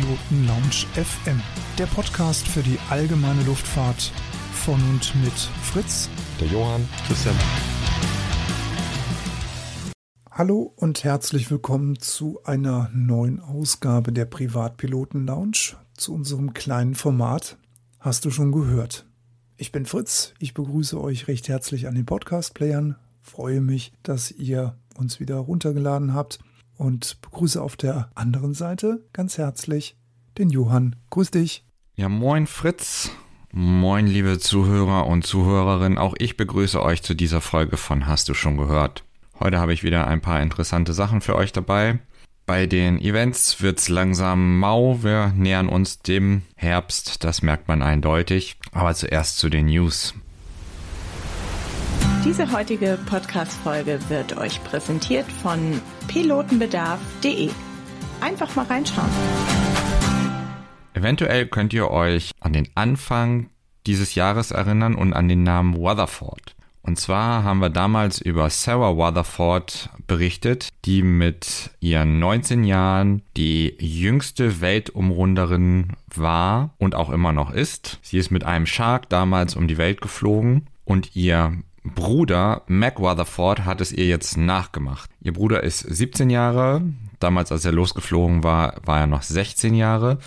Privatpiloten Lounge FM, der Podcast für die allgemeine Luftfahrt von und mit Fritz, der Johann, Christian. Hallo und herzlich willkommen zu einer neuen Ausgabe der Privatpiloten Lounge, zu unserem kleinen Format. Hast du schon gehört? Ich bin Fritz, ich begrüße euch recht herzlich an den Podcast-Playern, freue mich, dass ihr uns wieder runtergeladen habt und begrüße auf der anderen Seite ganz herzlich den Johann. Grüß dich. Ja, moin Fritz. Moin, liebe Zuhörer und Zuhörerinnen. Auch ich begrüße euch zu dieser Folge von Hast du schon gehört? Heute habe ich wieder ein paar interessante Sachen für euch dabei. Bei den Events wird es langsam mau. Wir nähern uns dem Herbst, das merkt man eindeutig. Aber zuerst zu den News. Diese heutige Podcast-Folge wird euch präsentiert von pilotenbedarf.de. Einfach mal reinschauen. Eventuell könnt ihr euch an den Anfang dieses Jahres erinnern und an den Namen Rutherford. Und zwar haben wir damals über Sarah Rutherford berichtet, die mit ihren 19 Jahren die jüngste Weltumrunderin war und auch immer noch ist. Sie ist mit einem Shark damals um die Welt geflogen und ihr Bruder Mac Rutherford hat es ihr jetzt nachgemacht. Ihr Bruder ist 17 Jahre, damals als er losgeflogen war, war er noch 16 Jahre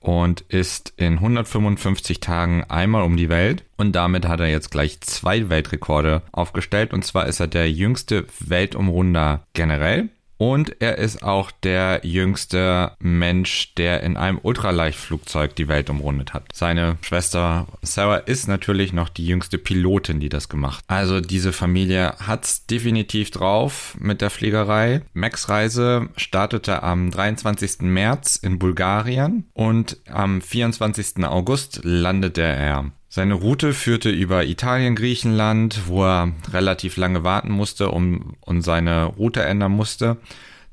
und ist in 155 Tagen einmal um die Welt. Und damit hat er jetzt gleich zwei Weltrekorde aufgestellt. Und zwar ist er der jüngste Weltumrunder generell und er ist auch der jüngste Mensch, der in einem Ultraleichtflugzeug die Welt umrundet hat. Seine Schwester Sarah ist natürlich noch die jüngste Pilotin, die das gemacht. Also diese Familie hat's definitiv drauf mit der Fliegerei. Max Reise startete am 23. März in Bulgarien und am 24. August landete er seine Route führte über Italien, Griechenland, wo er relativ lange warten musste um, und seine Route ändern musste.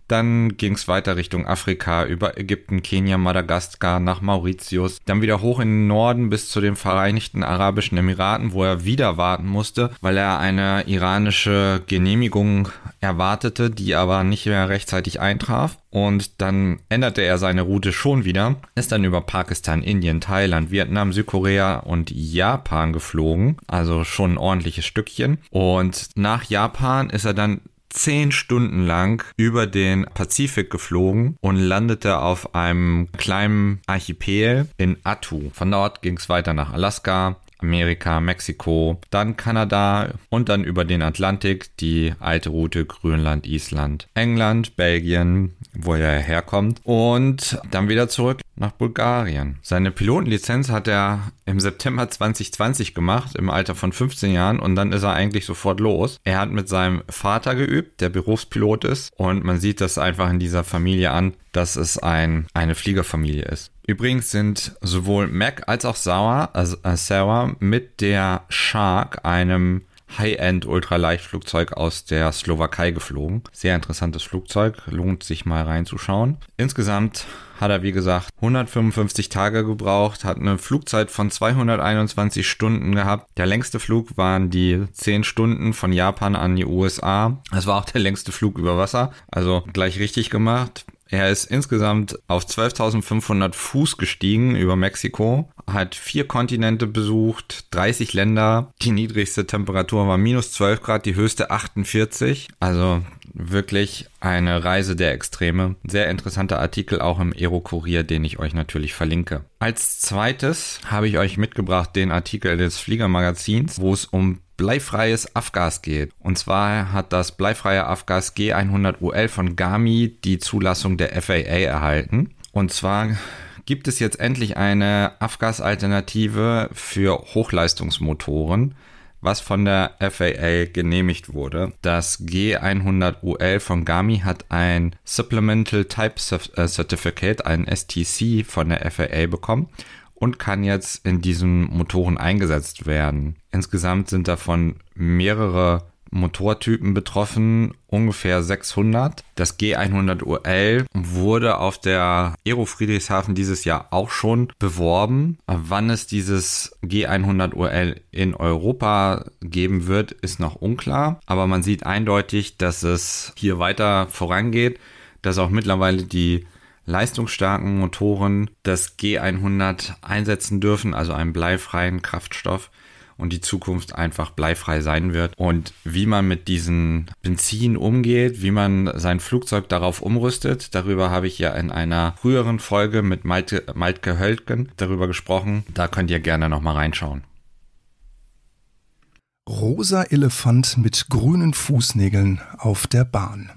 Dann ging es weiter Richtung Afrika, über Ägypten, Kenia, Madagaskar, nach Mauritius. Dann wieder hoch in den Norden bis zu den Vereinigten Arabischen Emiraten, wo er wieder warten musste, weil er eine iranische Genehmigung erwartete, die aber nicht mehr rechtzeitig eintraf. Und dann änderte er seine Route schon wieder, ist dann über Pakistan, Indien, Thailand, Vietnam, Südkorea und Japan geflogen. Also schon ein ordentliches Stückchen. Und nach Japan ist er dann zehn Stunden lang über den Pazifik geflogen und landete auf einem kleinen Archipel in Attu. Von dort ging es weiter nach Alaska, Amerika, Mexiko, dann Kanada und dann über den Atlantik die alte Route Grönland, Island, England, Belgien, wo er herkommt und dann wieder zurück nach Bulgarien. Seine Pilotenlizenz hat er im September 2020 gemacht, im Alter von 15 Jahren und dann ist er eigentlich sofort los. Er hat mit seinem Vater geübt, der Berufspilot ist und man sieht das einfach in dieser Familie an, dass es ein, eine Fliegerfamilie ist. Übrigens sind sowohl Mac als auch Sarah, also äh, Sarah mit der Shark, einem High-End-Ultraleichtflugzeug aus der Slowakei geflogen. Sehr interessantes Flugzeug, lohnt sich mal reinzuschauen. Insgesamt hat er, wie gesagt, 155 Tage gebraucht, hat eine Flugzeit von 221 Stunden gehabt. Der längste Flug waren die 10 Stunden von Japan an die USA. Das war auch der längste Flug über Wasser, also gleich richtig gemacht. Er ist insgesamt auf 12.500 Fuß gestiegen über Mexiko, hat vier Kontinente besucht, 30 Länder. Die niedrigste Temperatur war minus 12 Grad, die höchste 48. Also wirklich eine Reise der Extreme. Sehr interessanter Artikel auch im Aero-Kurier, den ich euch natürlich verlinke. Als zweites habe ich euch mitgebracht den Artikel des Fliegermagazins, wo es um bleifreies Afgas geht. Und zwar hat das bleifreie Afgas G100UL von Gami die Zulassung der FAA erhalten. Und zwar gibt es jetzt endlich eine Afgas-Alternative für Hochleistungsmotoren was von der FAA genehmigt wurde. Das G100UL von Gami hat ein Supplemental Type äh, Certificate, ein STC von der FAA bekommen und kann jetzt in diesen Motoren eingesetzt werden. Insgesamt sind davon mehrere Motortypen betroffen, ungefähr 600. Das G100UL wurde auf der Aero Friedrichshafen dieses Jahr auch schon beworben. Wann es dieses G100UL in Europa geben wird, ist noch unklar. Aber man sieht eindeutig, dass es hier weiter vorangeht, dass auch mittlerweile die leistungsstarken Motoren das G100 einsetzen dürfen, also einen bleifreien Kraftstoff und die Zukunft einfach bleifrei sein wird. Und wie man mit diesen Benzin umgeht, wie man sein Flugzeug darauf umrüstet, darüber habe ich ja in einer früheren Folge mit Malte, Maltke Höltgen darüber gesprochen. Da könnt ihr gerne nochmal reinschauen. Rosa Elefant mit grünen Fußnägeln auf der Bahn.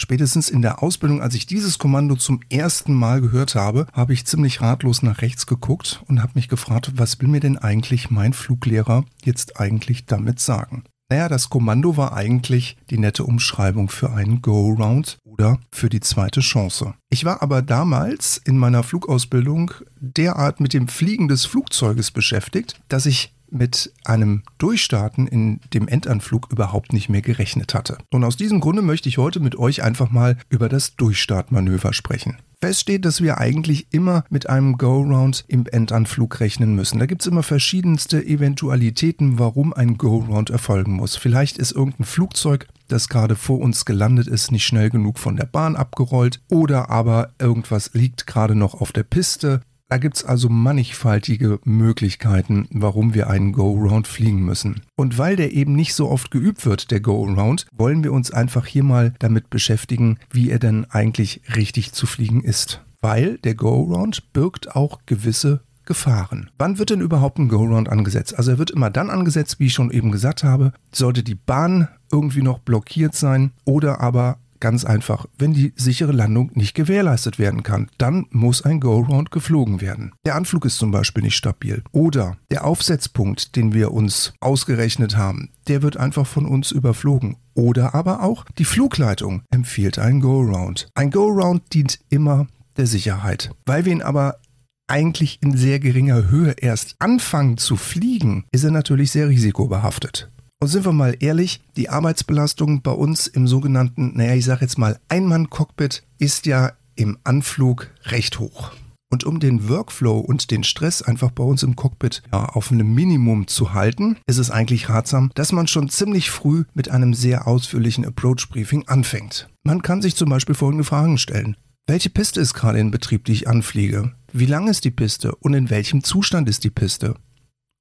Spätestens in der Ausbildung, als ich dieses Kommando zum ersten Mal gehört habe, habe ich ziemlich ratlos nach rechts geguckt und habe mich gefragt, was will mir denn eigentlich mein Fluglehrer jetzt eigentlich damit sagen? Naja, das Kommando war eigentlich die nette Umschreibung für einen Go-Round oder für die zweite Chance. Ich war aber damals in meiner Flugausbildung derart mit dem Fliegen des Flugzeuges beschäftigt, dass ich mit einem Durchstarten in dem Endanflug überhaupt nicht mehr gerechnet hatte. Und aus diesem Grunde möchte ich heute mit euch einfach mal über das Durchstartmanöver sprechen. Fest steht, dass wir eigentlich immer mit einem Go-Round im Endanflug rechnen müssen. Da gibt es immer verschiedenste Eventualitäten, warum ein Go-Round erfolgen muss. Vielleicht ist irgendein Flugzeug, das gerade vor uns gelandet ist, nicht schnell genug von der Bahn abgerollt oder aber irgendwas liegt gerade noch auf der Piste da gibt es also mannigfaltige Möglichkeiten, warum wir einen Go-Round fliegen müssen. Und weil der eben nicht so oft geübt wird, der Go-Round, wollen wir uns einfach hier mal damit beschäftigen, wie er denn eigentlich richtig zu fliegen ist. Weil der Go-Round birgt auch gewisse Gefahren. Wann wird denn überhaupt ein Go-Round angesetzt? Also er wird immer dann angesetzt, wie ich schon eben gesagt habe, sollte die Bahn irgendwie noch blockiert sein oder aber Ganz einfach, wenn die sichere Landung nicht gewährleistet werden kann, dann muss ein Go-Round geflogen werden. Der Anflug ist zum Beispiel nicht stabil. Oder der Aufsetzpunkt, den wir uns ausgerechnet haben, der wird einfach von uns überflogen. Oder aber auch die Flugleitung empfiehlt einen Go-Round. Ein Go-Round dient immer der Sicherheit. Weil wir ihn aber eigentlich in sehr geringer Höhe erst anfangen zu fliegen, ist er natürlich sehr risikobehaftet. Und sind wir mal ehrlich, die Arbeitsbelastung bei uns im sogenannten, naja, ich sag jetzt mal Einmann-Cockpit ist ja im Anflug recht hoch. Und um den Workflow und den Stress einfach bei uns im Cockpit ja, auf einem Minimum zu halten, ist es eigentlich ratsam, dass man schon ziemlich früh mit einem sehr ausführlichen Approach-Briefing anfängt. Man kann sich zum Beispiel folgende Fragen stellen. Welche Piste ist gerade in Betrieb, die ich anfliege? Wie lang ist die Piste und in welchem Zustand ist die Piste?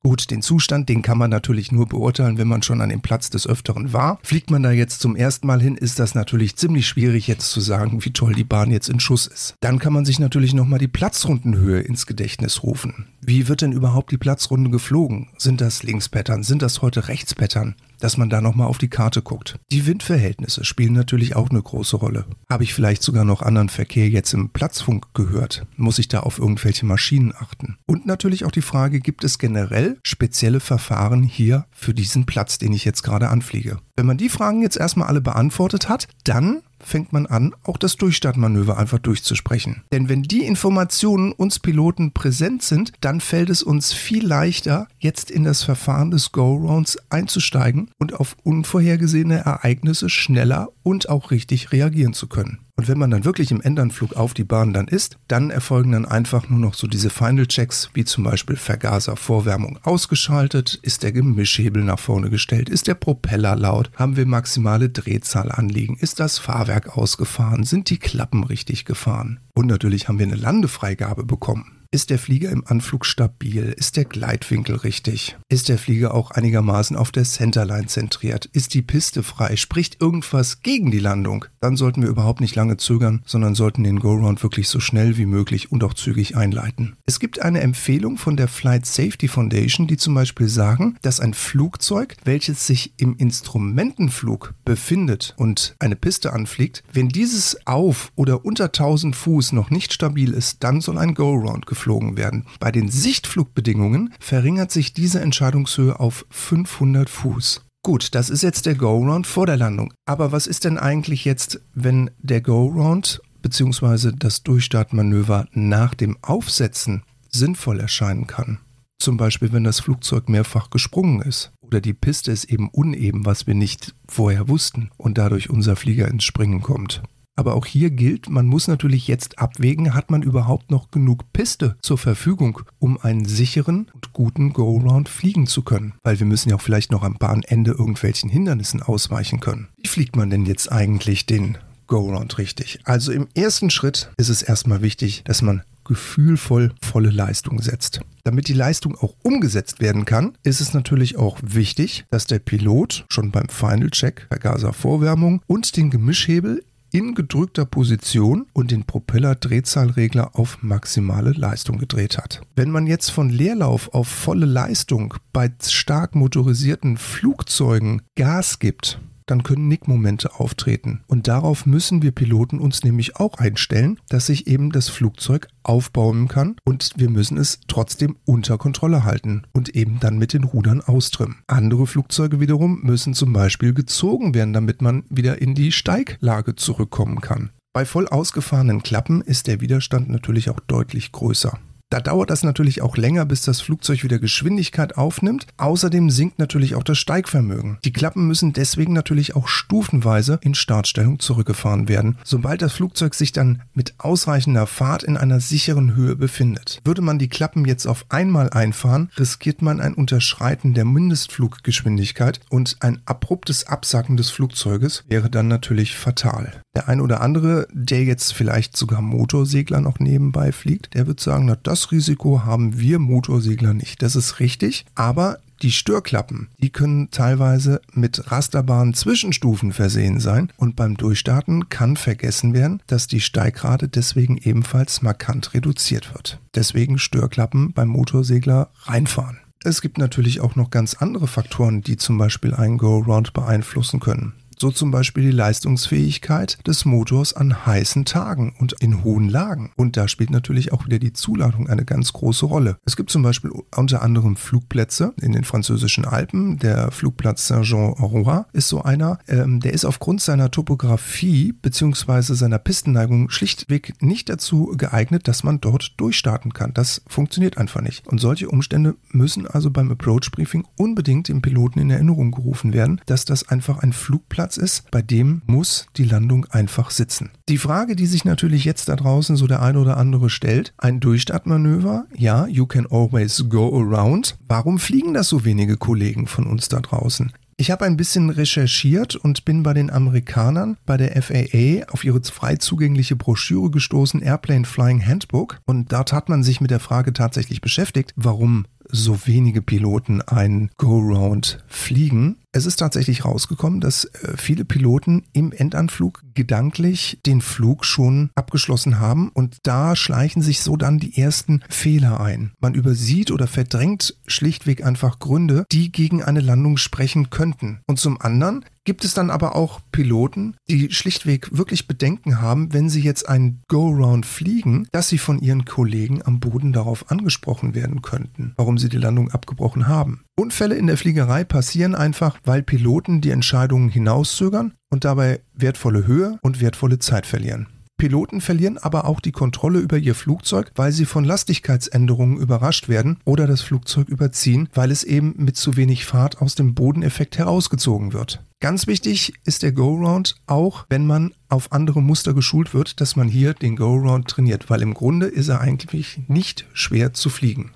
Gut, den Zustand, den kann man natürlich nur beurteilen, wenn man schon an dem Platz des Öfteren war. Fliegt man da jetzt zum ersten Mal hin, ist das natürlich ziemlich schwierig jetzt zu sagen, wie toll die Bahn jetzt in Schuss ist. Dann kann man sich natürlich nochmal die Platzrundenhöhe ins Gedächtnis rufen. Wie wird denn überhaupt die Platzrunde geflogen? Sind das Linkspattern? Sind das heute Rechtspattern? Dass man da nochmal auf die Karte guckt. Die Windverhältnisse spielen natürlich auch eine große Rolle. Habe ich vielleicht sogar noch anderen Verkehr jetzt im Platzfunk gehört? Muss ich da auf irgendwelche Maschinen achten? Und natürlich auch die Frage, gibt es generell spezielle Verfahren hier für diesen Platz, den ich jetzt gerade anfliege? Wenn man die Fragen jetzt erstmal alle beantwortet hat, dann fängt man an, auch das Durchstartmanöver einfach durchzusprechen. Denn wenn die Informationen uns Piloten präsent sind, dann fällt es uns viel leichter, jetzt in das Verfahren des Go-Rounds einzusteigen und auf unvorhergesehene Ereignisse schneller und auch richtig reagieren zu können. Und wenn man dann wirklich im Endanflug auf die Bahn dann ist, dann erfolgen dann einfach nur noch so diese Final Checks, wie zum Beispiel Vergaser, Vorwärmung ausgeschaltet, ist der Gemischhebel nach vorne gestellt, ist der Propeller laut, haben wir maximale Drehzahl anliegen, ist das Fahrwerk ausgefahren, sind die Klappen richtig gefahren. Und natürlich haben wir eine Landefreigabe bekommen. Ist der Flieger im Anflug stabil? Ist der Gleitwinkel richtig? Ist der Flieger auch einigermaßen auf der Centerline zentriert? Ist die Piste frei? Spricht irgendwas gegen die Landung? Dann sollten wir überhaupt nicht lange zögern, sondern sollten den Go-Round wirklich so schnell wie möglich und auch zügig einleiten. Es gibt eine Empfehlung von der Flight Safety Foundation, die zum Beispiel sagen, dass ein Flugzeug, welches sich im Instrumentenflug befindet und eine Piste anfliegt, wenn dieses auf oder unter 1000 Fuß noch nicht stabil ist, dann soll ein Go-Round geflogen geflogen werden. Bei den Sichtflugbedingungen verringert sich diese Entscheidungshöhe auf 500 Fuß. Gut, das ist jetzt der Go-Round vor der Landung. Aber was ist denn eigentlich jetzt, wenn der Go-Round bzw. das Durchstartmanöver nach dem Aufsetzen sinnvoll erscheinen kann? Zum Beispiel, wenn das Flugzeug mehrfach gesprungen ist oder die Piste ist eben uneben, was wir nicht vorher wussten und dadurch unser Flieger ins Springen kommt. Aber auch hier gilt, man muss natürlich jetzt abwägen, hat man überhaupt noch genug Piste zur Verfügung, um einen sicheren und guten Go-Round fliegen zu können. Weil wir müssen ja auch vielleicht noch am Bahnende irgendwelchen Hindernissen ausweichen können. Wie fliegt man denn jetzt eigentlich den Go-Round richtig? Also im ersten Schritt ist es erstmal wichtig, dass man gefühlvoll volle Leistung setzt. Damit die Leistung auch umgesetzt werden kann, ist es natürlich auch wichtig, dass der Pilot schon beim Final Check, Vergaservorwärmung und den Gemischhebel in gedrückter Position und den Propeller-Drehzahlregler auf maximale Leistung gedreht hat. Wenn man jetzt von Leerlauf auf volle Leistung bei stark motorisierten Flugzeugen Gas gibt, dann können Nickmomente auftreten. Und darauf müssen wir Piloten uns nämlich auch einstellen, dass sich eben das Flugzeug aufbauen kann und wir müssen es trotzdem unter Kontrolle halten und eben dann mit den Rudern austrimmen. Andere Flugzeuge wiederum müssen zum Beispiel gezogen werden, damit man wieder in die Steiglage zurückkommen kann. Bei voll ausgefahrenen Klappen ist der Widerstand natürlich auch deutlich größer. Da dauert das natürlich auch länger, bis das Flugzeug wieder Geschwindigkeit aufnimmt. Außerdem sinkt natürlich auch das Steigvermögen. Die Klappen müssen deswegen natürlich auch stufenweise in Startstellung zurückgefahren werden, sobald das Flugzeug sich dann mit ausreichender Fahrt in einer sicheren Höhe befindet. Würde man die Klappen jetzt auf einmal einfahren, riskiert man ein Unterschreiten der Mindestfluggeschwindigkeit und ein abruptes Absacken des Flugzeuges wäre dann natürlich fatal. Der ein oder andere, der jetzt vielleicht sogar Motorsegler noch nebenbei fliegt, der wird sagen, na das Risiko haben wir Motorsegler nicht. Das ist richtig, aber die Störklappen, die können teilweise mit rasterbaren Zwischenstufen versehen sein und beim Durchstarten kann vergessen werden, dass die Steigrate deswegen ebenfalls markant reduziert wird. Deswegen Störklappen beim Motorsegler reinfahren. Es gibt natürlich auch noch ganz andere Faktoren, die zum Beispiel einen Go-Round beeinflussen können. So zum Beispiel die Leistungsfähigkeit des Motors an heißen Tagen und in hohen Lagen. Und da spielt natürlich auch wieder die Zuladung eine ganz große Rolle. Es gibt zum Beispiel unter anderem Flugplätze in den französischen Alpen. Der Flugplatz Saint-Jean-Roi ist so einer. Ähm, der ist aufgrund seiner Topografie bzw. seiner Pistenneigung schlichtweg nicht dazu geeignet, dass man dort durchstarten kann. Das funktioniert einfach nicht. Und solche Umstände müssen also beim Approach Briefing unbedingt dem Piloten in Erinnerung gerufen werden, dass das einfach ein Flugplatz Flugplatz ist, bei dem muss die Landung einfach sitzen. Die Frage, die sich natürlich jetzt da draußen so der eine oder andere stellt, ein Durchstartmanöver, ja, you can always go around. Warum fliegen das so wenige Kollegen von uns da draußen? Ich habe ein bisschen recherchiert und bin bei den Amerikanern, bei der FAA, auf ihre frei zugängliche Broschüre gestoßen, Airplane Flying Handbook. Und dort hat man sich mit der Frage tatsächlich beschäftigt, warum so wenige Piloten ein Go-Round fliegen. Es ist tatsächlich rausgekommen, dass äh, viele Piloten im Endanflug gedanklich den Flug schon abgeschlossen haben und da schleichen sich so dann die ersten Fehler ein. Man übersieht oder verdrängt schlichtweg einfach Gründe, die gegen eine Landung sprechen könnten. Und zum anderen gibt es dann aber auch Piloten, die schlichtweg wirklich Bedenken haben, wenn sie jetzt einen Go-Round fliegen, dass sie von ihren Kollegen am Boden darauf angesprochen werden könnten, warum sie die Landung abgebrochen haben. Unfälle in der Fliegerei passieren einfach, weil Piloten die Entscheidungen hinauszögern und dabei wertvolle Höhe und wertvolle Zeit verlieren. Piloten verlieren aber auch die Kontrolle über ihr Flugzeug, weil sie von Lastigkeitsänderungen überrascht werden oder das Flugzeug überziehen, weil es eben mit zu wenig Fahrt aus dem Bodeneffekt herausgezogen wird. Ganz wichtig ist der Go-Round auch, wenn man auf andere Muster geschult wird, dass man hier den Go-Round trainiert, weil im Grunde ist er eigentlich nicht schwer zu fliegen.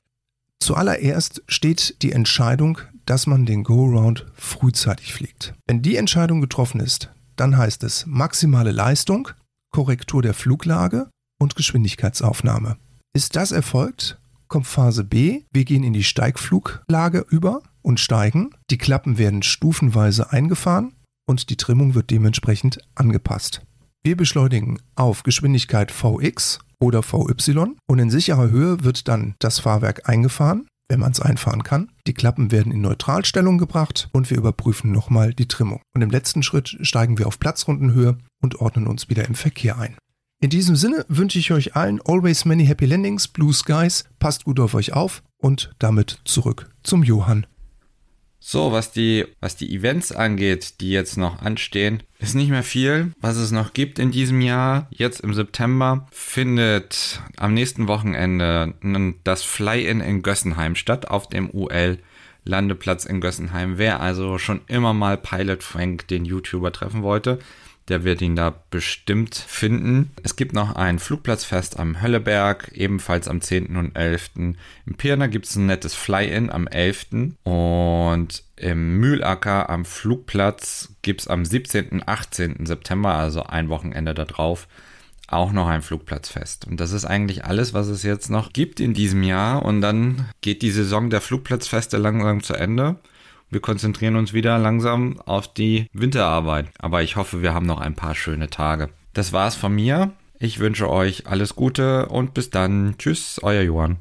Zuallererst steht die Entscheidung, dass man den Go-Round frühzeitig fliegt. Wenn die Entscheidung getroffen ist, dann heißt es maximale Leistung, Korrektur der Fluglage und Geschwindigkeitsaufnahme. Ist das erfolgt, kommt Phase B. Wir gehen in die Steigfluglage über und steigen. Die Klappen werden stufenweise eingefahren und die Trimmung wird dementsprechend angepasst. Wir beschleunigen auf Geschwindigkeit Vx oder VY und in sicherer Höhe wird dann das Fahrwerk eingefahren, wenn man es einfahren kann. Die Klappen werden in Neutralstellung gebracht und wir überprüfen nochmal die Trimmung. Und im letzten Schritt steigen wir auf Platzrundenhöhe und ordnen uns wieder im Verkehr ein. In diesem Sinne wünsche ich euch allen always many happy landings, blue skies, passt gut auf euch auf und damit zurück zum Johann. So, was die, was die Events angeht, die jetzt noch anstehen, ist nicht mehr viel, was es noch gibt in diesem Jahr. Jetzt im September findet am nächsten Wochenende das Fly-In in Gössenheim statt, auf dem UL Landeplatz in Gössenheim. Wer also schon immer mal Pilot Frank, den YouTuber, treffen wollte, der wird ihn da bestimmt finden. Es gibt noch ein Flugplatzfest am Hölleberg, ebenfalls am 10. und 11. Im Pirna gibt es ein nettes Fly-In am 11. Und im Mühlacker am Flugplatz gibt es am 17. und 18. September, also ein Wochenende darauf, auch noch ein Flugplatzfest. Und das ist eigentlich alles, was es jetzt noch gibt in diesem Jahr. Und dann geht die Saison der Flugplatzfeste langsam zu Ende. Wir konzentrieren uns wieder langsam auf die Winterarbeit. Aber ich hoffe, wir haben noch ein paar schöne Tage. Das war's von mir. Ich wünsche euch alles Gute und bis dann. Tschüss, euer Johann.